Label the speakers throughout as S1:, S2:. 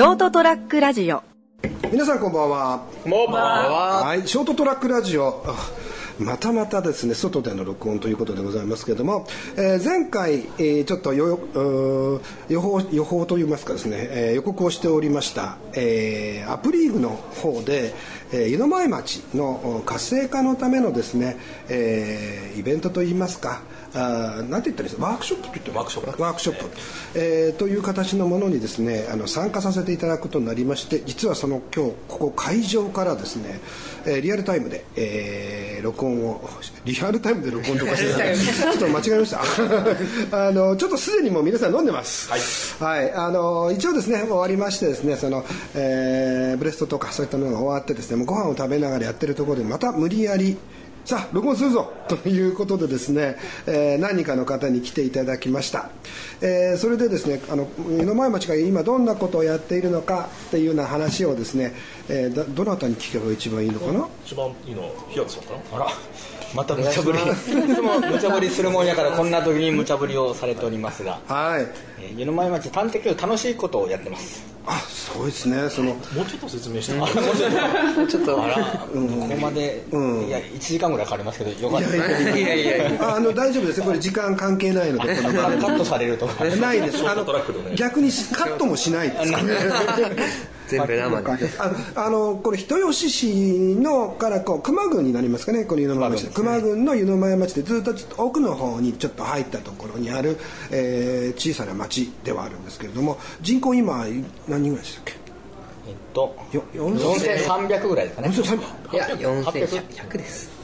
S1: ショートトラックラジオ。
S2: 皆さんこんばんは。
S3: こんばんは。
S2: はいショートトラックラジオ。あまたまたですね外での録音ということでございますけれども、えー前回、えーちょっと予報予報といいますかですね、えー予告をしておりました、えーアプリーグの方で、えー湯の前町のお活性化のためのですね、えーイベントといいますかあーなんて言ったらいいですかワークショップと言ってもワークショップ。ワークショップ、えーという形のものにですねあの参加させていただくことになりまして実はその今日ここ会場からですね、えーリアルタイムで、えー録音をリアルタイムで録音とかしてちょっと間違えました。あのちょっとすでにもう皆さん飲んでます。はい、あの一応ですね終わりましてですねその、えーブレストとかそういったものが終わってですねもうご飯を食べながらやってるところでまた無理やりさあ録音するぞということでですね、えー何人かの方に来ていただきました、えーそれでですねあの湯の前町が今どんなことをやっているのかっていうような話をですね、えーどどなたに聞けば一番いいのかな？
S3: 一番いいのは平田さんかな？
S4: あらまた無茶ぶり。いつも無茶ぶりするもんやからこんな時に無茶ぶりをされておりますが、
S2: はい。
S4: えー湯の前町探偵局楽しいことをやってます。
S2: あそうですね。その
S3: もうちょっと説明して。もら
S4: ちょっと。あら、ここまで、
S2: うん。
S4: いや1時間ぐらいかかりますけどよかった。
S2: いやいやいやいやああの大丈夫です。よこれ時間関係ないのでこの
S4: カットされると。か
S2: ないです。あの逆にカットもしないです
S5: 全部生で。
S2: ああのこれ人吉市のからこう熊郡になりますかね。この湯の前町。で熊郡の湯の前町でずっとちょっと奥の方にちょっと入ったところにある、えー小さな町ではあるんですけれども人口今何人ぐらいでしたっけ？
S4: えっと
S2: よ
S4: 4300ぐらいですかね。
S2: 4300
S5: いや4100です。
S2: あ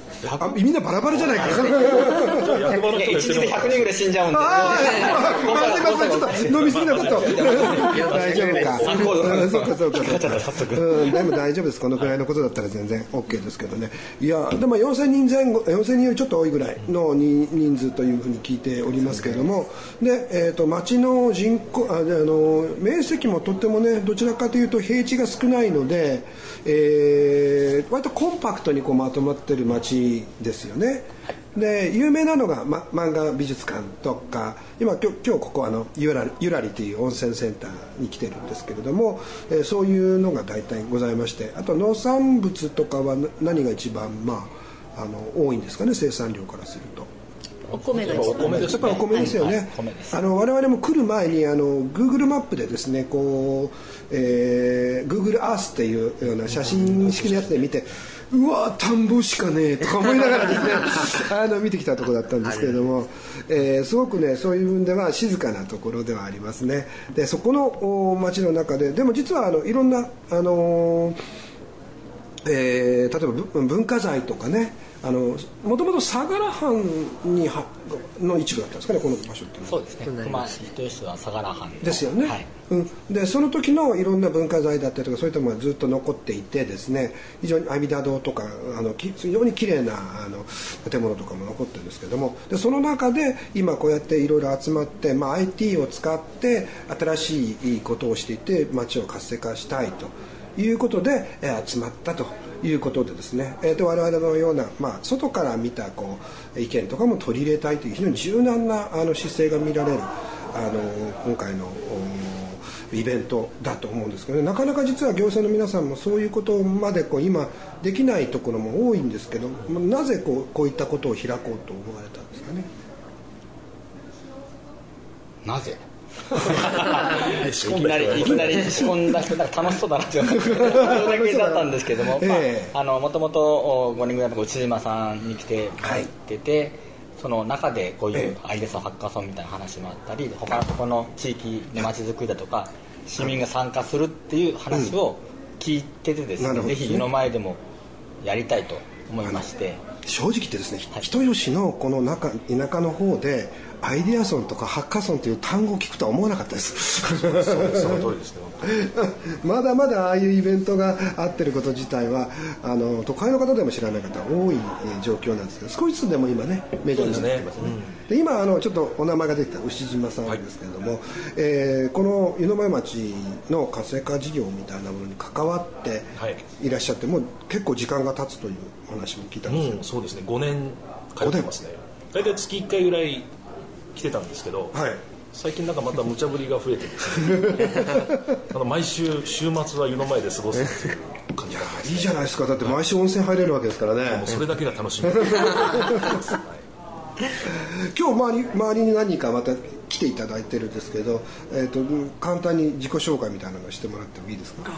S2: みんなバラバラじゃないか
S3: 役場の
S4: いや
S3: 人が言ってる
S4: 1日で100人ぐらい死んじゃうんで
S2: ああ、すいません、ちょっと飲みすぎなかった。大丈夫か。そうか、そうか。でも大丈夫です。このくらいのことだったら全然 OK ですけどね。いや、でも4000人前後、4000人よりちょっと多いぐらいの人人数というふうに聞いておりますけれども、で、えっと、町の人口、あ、であの、面積もとってもね、どちらかというと平地が少ないので、えー割とコンパクトにこうまとまってる町ですよね。で有名なのが、ま、漫画美術館とか今今日今日ここあのゆらりゆらりという温泉センターに来てるんですけれども、えーそういうのが大体ございましてあと農産物とかはな何が一番、まあ、あの多いんですかね生産量からすると。
S1: お米が一
S3: お米です
S2: やっぱりお米ですよね、
S4: はい米です。
S2: あの我々も来る前にあの Google マップでですねこう、えー、Google Earth っていうような写真式のやつで見てうわ田んぼしかねえとか思いながらですね あの見てきたところだったんですけれども、えーすごくねそういう分では静かなところではありますね。でそこのお町の中ででも実はあのいろんなあのーえー例えば文文化財とかねもともと相良藩にはの一部だったんですかねこの場所っていうのは。
S4: そうですね。熊人吉は相良藩の。
S2: ですよね、
S4: はい。
S2: うん、でその時のいろんな文化財だったりとかそういったものがずっと残っていてですね非常に阿弥陀堂とかあのき非常に綺麗なあの建物とかも残ってるんですけどもでその中で今こうやっていろいろ集まって、まあ、IT を使って新しいことをしていて街を活性化したいということで、え集まったということでですね、えー、と我々のような、まあ、外から見たこう意見とかも取り入れたいという非常に柔軟なあの姿勢が見られるあの今回のイベントだと思うんですけど、ね、なかなか実は行政の皆さんもそういうことまでこう今できないところも多いんですけどなぜこうこういったことを開こうと思われたんですかね。
S4: なぜ？いきなりいきなり仕込んだ人なんか楽しそうだなっていうそれだけだったんですけども、もともと5人ぐらいの内島さんに来てもらってて、その中でこういうアイデアソンハッカソンみたいな話もあったり他のところの地域の街づくりだとか市民が参加するっていう話を聞いててですね、
S2: なるほど
S4: ぜひ湯の前でもやりたいと思いまして。
S2: 正直言ってですね、人吉のこの中田舎の方でアイデアソンとかハッカソンという単語を聞くとは思わなかったです。
S3: その通りですね
S2: まだまだああいうイベントがあってること自体はあの都会の方でも知らない方多いえー状況なんですけど少しずつでも今ねメジャーになってますね。で今あのちょっとお名前が出てきた牛島さんですけれども、えーこの湯の前町の活性化事業みたいなものに関わって
S3: はい。
S2: いらっしゃってもう結構時間が経つというお話も聞いたんですけど。
S3: うん、そうですね。5年通ってますね。大体月1回ぐらい来てたんですけど、
S2: はい。
S3: 最近なんかまた無茶ぶりが増えてですねあの毎週週末は湯の前で過ごすっていう感じが
S2: いいじゃないですか。だって毎週温泉入れるわけですからね。
S3: もうそれだけが楽しみ。
S2: 今日周り周りに何人かまた来ていただいてるんですけど、えー、と簡単に自己紹介みたいなのをしてもらってもいいですか？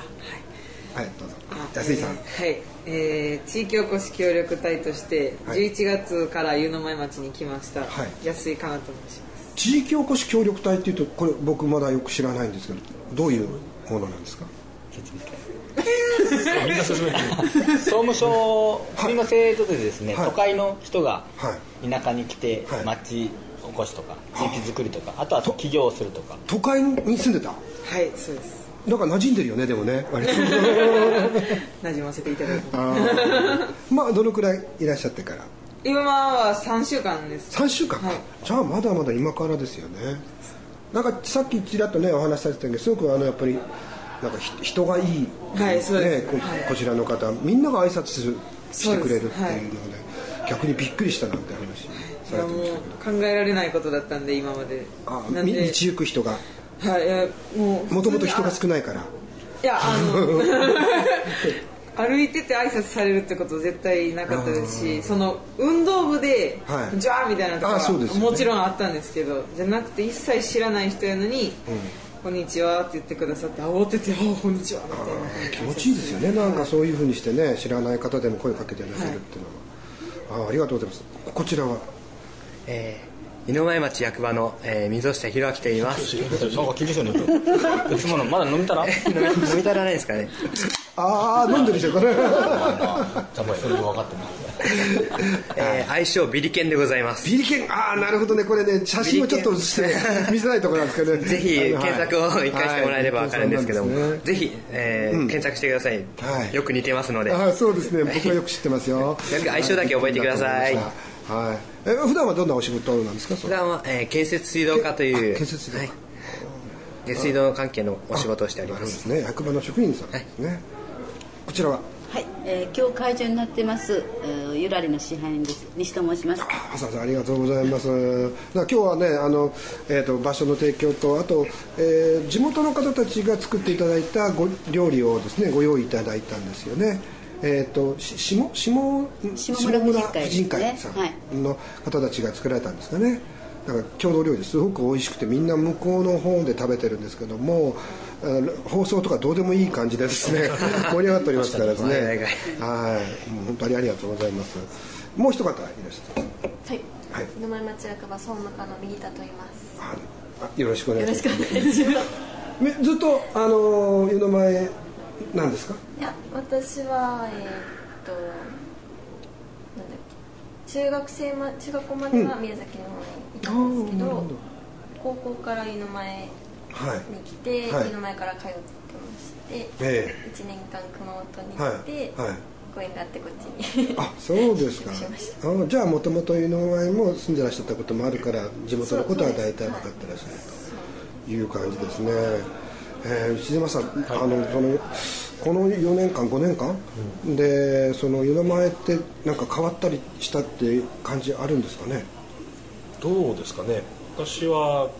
S2: はい、どうぞ。安井さん、
S6: はい、えー地域おこし協力隊として
S2: はい。
S6: 11月から湯の前町に来ました、
S2: はい。
S6: 安井かなと申します。
S2: 地域おこし協力隊っていうとこれ僕まだよく知らないんですけどどういうものなんですか？
S4: 総務省国の制度でですね、
S2: はい
S4: 都会の人が
S2: はい
S4: 田舎に来て
S2: はい
S4: 町おこしとか地域づくりとかあとは起業をするとか
S2: 都会に住んでた
S6: はいそうです
S2: なんか馴染んでるよねでもね割と。
S6: なじませていただいて
S2: まあどのくらいいらっしゃってから？
S6: 今は3週間です。
S2: 3週間か、
S6: はい。
S2: じゃあまだまだ今からですよね。なんかさっきちらっとねお話しされてたけどすごくあのやっぱりなんかひ人がいい、
S6: はいそうです。
S2: ねこ
S6: はい。
S2: こちらの方みんなが挨拶するしてくれるっていうので
S6: です
S2: 逆にびっくりしたなんて話
S6: い
S2: されてましたけど。
S6: う考えられないことだったんで今まで。
S2: あ道行く人が
S6: はいいやもう
S2: もともと人が
S6: い
S2: 少ないから。
S6: やあの 歩いてて挨拶されるってこと絶対なかったですしその運動部で
S2: はい「
S6: じゃあ」みたいなとか
S2: あそうですよね。
S6: もちろんあったんですけどじゃなくて一切知らない人やのに「こんにちは」って言ってくださって慌てて「あこんにちは」みたいな。
S2: 気持ちいいですよね。なんかそういうふうにしてね知らない方でも声かけていただけるっていうのは、あありがとうございます。こちらは？
S5: えー井上前町役場の、えー、溝下弘明と言います。飲
S4: なんか厳しいのいつものまだ飲みたら？
S5: み 飲み足らないですかね。
S2: ああ飲んでるでしょこれ。
S4: じゃあもうそれで分かってます
S5: えー、愛称ビリケンでございます。
S2: ビリケンああなるほどね。これね写真をちょっと写して見せないところなんですけどね。
S5: ぜひ検索を一回してもらえれば分かるんですけども、
S2: はい。そうなんですね
S5: ぜひ、えー検索してください、
S2: はい。
S5: よく似てますので。
S2: あそうですね。僕はよく知ってますよ。
S5: よく相性だけ覚えてください
S2: はい。え普段はどんなお仕事なんですか？
S5: 普段は、えー建設水道課という
S2: け建設水道課。
S5: はい。で水道関係のお仕事をしておりま
S2: す。すね。役場の職員さんですね、こちらは？
S1: はい、えー、今日会場になってます、えーゆらりの支配人です。西と申します。
S2: あ浅田さんありがとうございます。今日はねあの、えー、と場所の提供とあと、えー地元の方たちが作っていただいたご料理をですねご用意いただいたんですよね。えー、とし下下
S1: 下村婦人会
S2: さ
S1: はい。
S2: んの方たちが作られたんですかね。だから郷土料理ですごく美味しくてみんな向こうの方で食べてるんですけども放送とかどうでもいい感じでですね 盛り上がっておりますからですね
S5: はい
S2: はい。もう本当にありがとうございます。もう一方いらっしゃって。ます
S7: はい。
S2: はい。
S7: 井上町役場総務課の右田と言います。
S2: ああよろしくお願いします。
S7: よろしくお願いします。
S2: めずっとあの湯の前なんですか？
S7: いや、私は、えーっと。なんだっけ。中学生ま、中学校までは宮崎の方にいたんですけど。
S2: あーなるほど
S7: 高校から湯の前に
S2: はい
S7: 来て、
S2: はい
S7: 湯の前から通ってまして。
S2: え
S7: 一年間熊本に
S2: はい
S7: 行って、
S2: はい
S7: ご縁があってこっちに。
S2: あそうですかあじゃあもともと湯の前も住んでらっしゃったこともあるから地元のことは大体分かってらっしゃるという感じですね、えー、内島さん、あのそのこの4年間5年間、でその湯の前ってなんか変わったりしたっていう感じあるんですかね？
S3: どうですかね？私は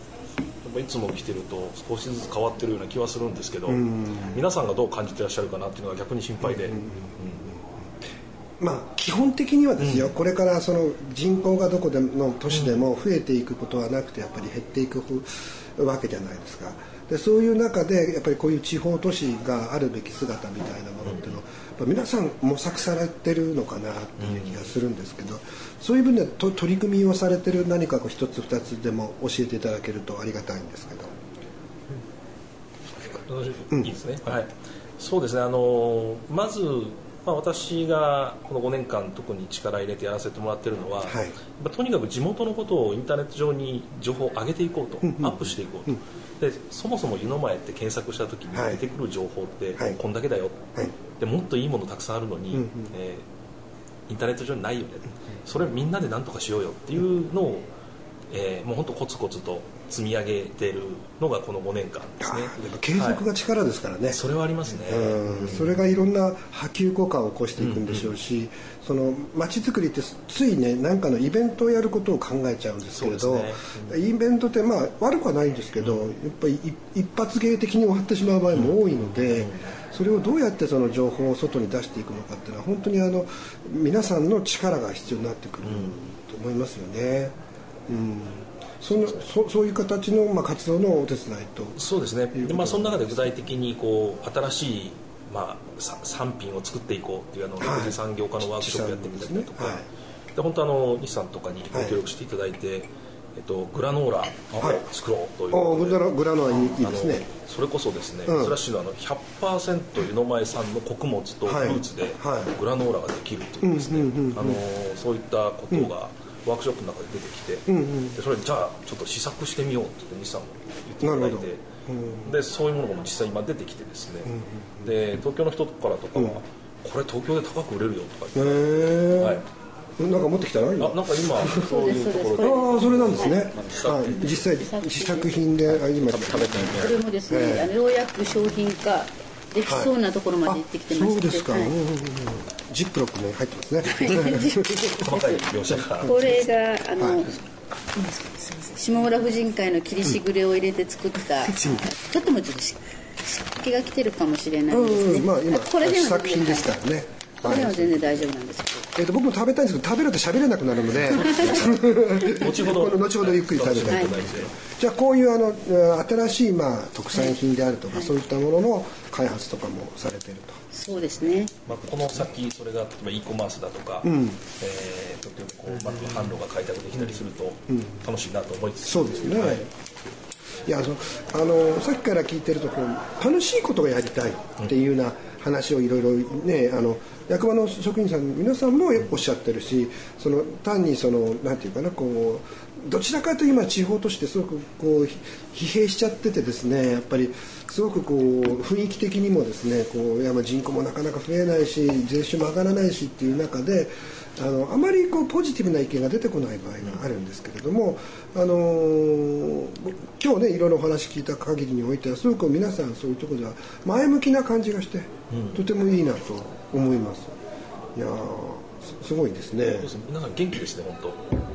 S3: いつも来てると少しずつ変わってるような気はするんですけど皆さんがどう感じてらっしゃるかなっていうのが逆に心配で、
S2: まあ、基本的にはですよ、これからその人口がどこでの都市でも増えていくことはなくてやっぱり減っていくわけじゃないですかでそういう中でやっぱりこういう地方都市があるべき姿みたいなものっていうのを、皆さん模索されてるのかなっていう気がするんですけど、そういう分ではと取り組みをされてる何かこう一つ二つでも教えていただけるとありがたいんですけど。
S3: 私いいですね、はい、そうですね。あのまず、まあ、私がこの5年間特に力入れてやらせてもらってるのは、
S2: はい。
S3: とにかく地元のことをインターネット上に情報を上げていこうと、アップしていこうと、でそもそも湯の前って検索した時に
S2: はい。
S3: 出てくる情報って
S2: はい。
S3: こんだけだよ、
S2: はい。
S3: でもっといいものたくさんあるのに、
S2: うんうん。
S3: えーインターネット上にないよね、それみんなで何とかしようよっていうのをえー、もう本当コツコツと積み上げてるのがこの5年間ですね。
S2: 継続が力ですからね、はい、
S3: それはありますね、
S2: うん、それがいろんな波及効果を起こしていくんでしょうし、うんうん、その街づくりってついね何かのイベントをやることを考えちゃうんですけれど、ね。うん、イベントってまあ悪くはないんですけど、やっぱり一発芸的に終わってしまう場合も多いので、それをどうやってその情報を外に出していくのかっていうのは本当にあの皆さんの力が必要になってくると思いますよね。うん。そのそそういう形の、まあ、活動のお手伝いと。
S3: そうですね。で、まあ、その中で具体的にこう新しい、まあ、産品を作っていこうっていうあの6次産業化のワークショップやってみたりとか、はい、で本当あの日産とかにご協力していただいて、はい、えっと、グラノーラを作ろうという。こ
S2: とで、はい、グラノーラいいですね。
S3: それこそですね、うん、スラッシュのあの100%湯の前産の穀物とフルーツでグラノーラができるというですね。そういったことが、うんワークショップの中で出てきて、うんうん、でそれじゃあちょっと試作してみようって西さんも言っていただいて、うん、でそういうものも実際今出てきてですね、うんうん、で東京の人からとかは、うん、これ東京で高く売れるよとか言って、はい。
S2: なんか持ってきたの
S3: あなんか今そういうところで。
S2: ああそれなんですね、はい、実際試作品。で今食べた
S1: これもですね、えー、ようやく商品化できそうなところまで行ってきてまして、
S2: そうですか、はい、ジップロックに入ってますね。細かい。
S1: 描写がこれがあの、はい。下村婦人会の切りしぐれを入れて作った、うん、ちょっともちょっと湿気が来てるかもしれないですね、うん、まあ今
S2: これ試作品ですからね
S1: これは全然大丈夫なんです
S2: えー、と僕も食べたいんですけど食べると喋れなくなるので。
S3: 後ほど。
S2: 後ほどゆっくり食べたいと思います、はい、じゃあこういうあの新しい、まあ、特産品であるとか、はい、そういったものの開発とかもされてると。
S1: そうですね、
S3: まあ、この先それが例えば e コマースだとか、うん、えー、とてもこう、まあ、販路が開拓できたりすると楽しいなと思いつつ、
S2: そうですね、はい。いやあのさっきから聞いてるとこう楽しいことがやりたいっていうような話をいろいろねあの役場の職員さん皆さんもおっしゃってるしその単にそのなんていうかなこうどちらかというと今地方としてすごくこう疲弊しちゃっててですねやっぱりすごくこう雰囲気的にもですねこういやまあ人口もなかなか増えないし税収も上がらないしっていう中であのあまりこうポジティブな意見が出てこない場合があるんですけれども、あのー、今日ねいろいろお話聞いた限りにおいてはすごく皆さんそういうところでは前向きな感じがして、うん、とてもいいなと思います。いやすごいですね。
S3: 皆さん元気ですね本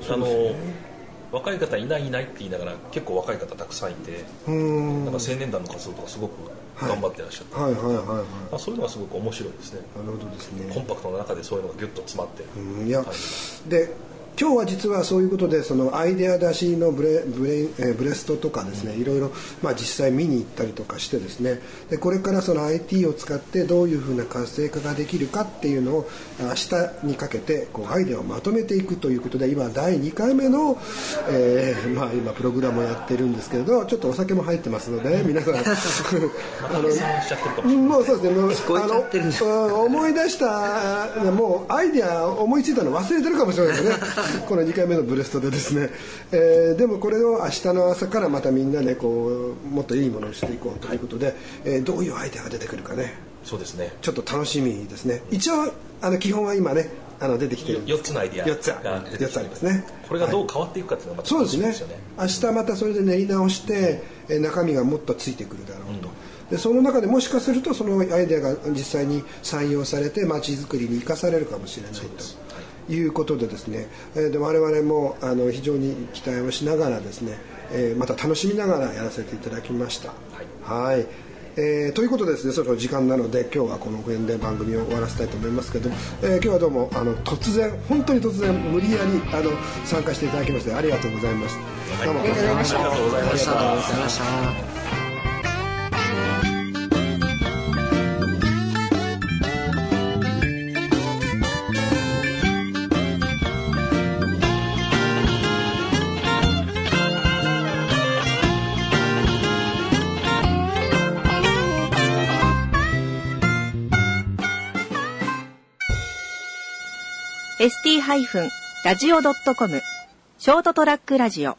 S3: 当。あのー若い方いないいないって言いながら結構若い方たくさんいてなんか青年団の活動とかすごく頑張ってらっしゃって、はい、はいはいはい、まあ、そういうのがすごく面白いですね。
S2: なるほどですね。
S3: コンパクトの中でそういうのがギュッと詰まって。
S2: いやで今日は実はそういうことでそのアイデア出しのブレブレ,、えブレストとかですね、いろいろ、まあ、実際見に行ったりとかしてですね。でこれからその IT を使ってどういうふうな活性化ができるかっていうのを明日にかけてこうアイデアをまとめていくということで今第2回目の、えーまあ、今プログラムをやってるんですけれどちょっとお酒も入ってますので皆さん。あのもうそうですねもうあの思い出したもうアイデア思いついたの忘れてるかもしれないですねこの2回目のブレストでですね、えー、でもこれを明日の朝からまたみんなでこうもっといいものにしていこうということで、えー、どういうアイデアが出てくるかね。
S3: そうですね。
S2: ちょっと楽しみですね。一応あの基本は今ねあの出てきてる
S3: 4つのアイデア
S2: 4つ4つありますね。
S3: これがどう変わっていくかっていうのがまた
S2: はい、そうですね。明日またそれで練り直して、え中身がもっとついてくるだろうと、うん、でその中でもしかするとそのアイデアが実際に採用されて街づくりに生かされるかもしれないということでですね、えー、で我々もあの非常に期待をしながらですね、えー、また楽しみながらやらせていただきました。はい、はいえー、ということでですねそろそろ時間なので今日はこの辺で番組を終わらせたいと思いますけど、えー、今日はどうもあの突然本当に突然無理やりあの参加していただきましてありがとうございました。どうもありがとうございました。ありがとうございました。
S8: st-radio.com ショートトラックラジオ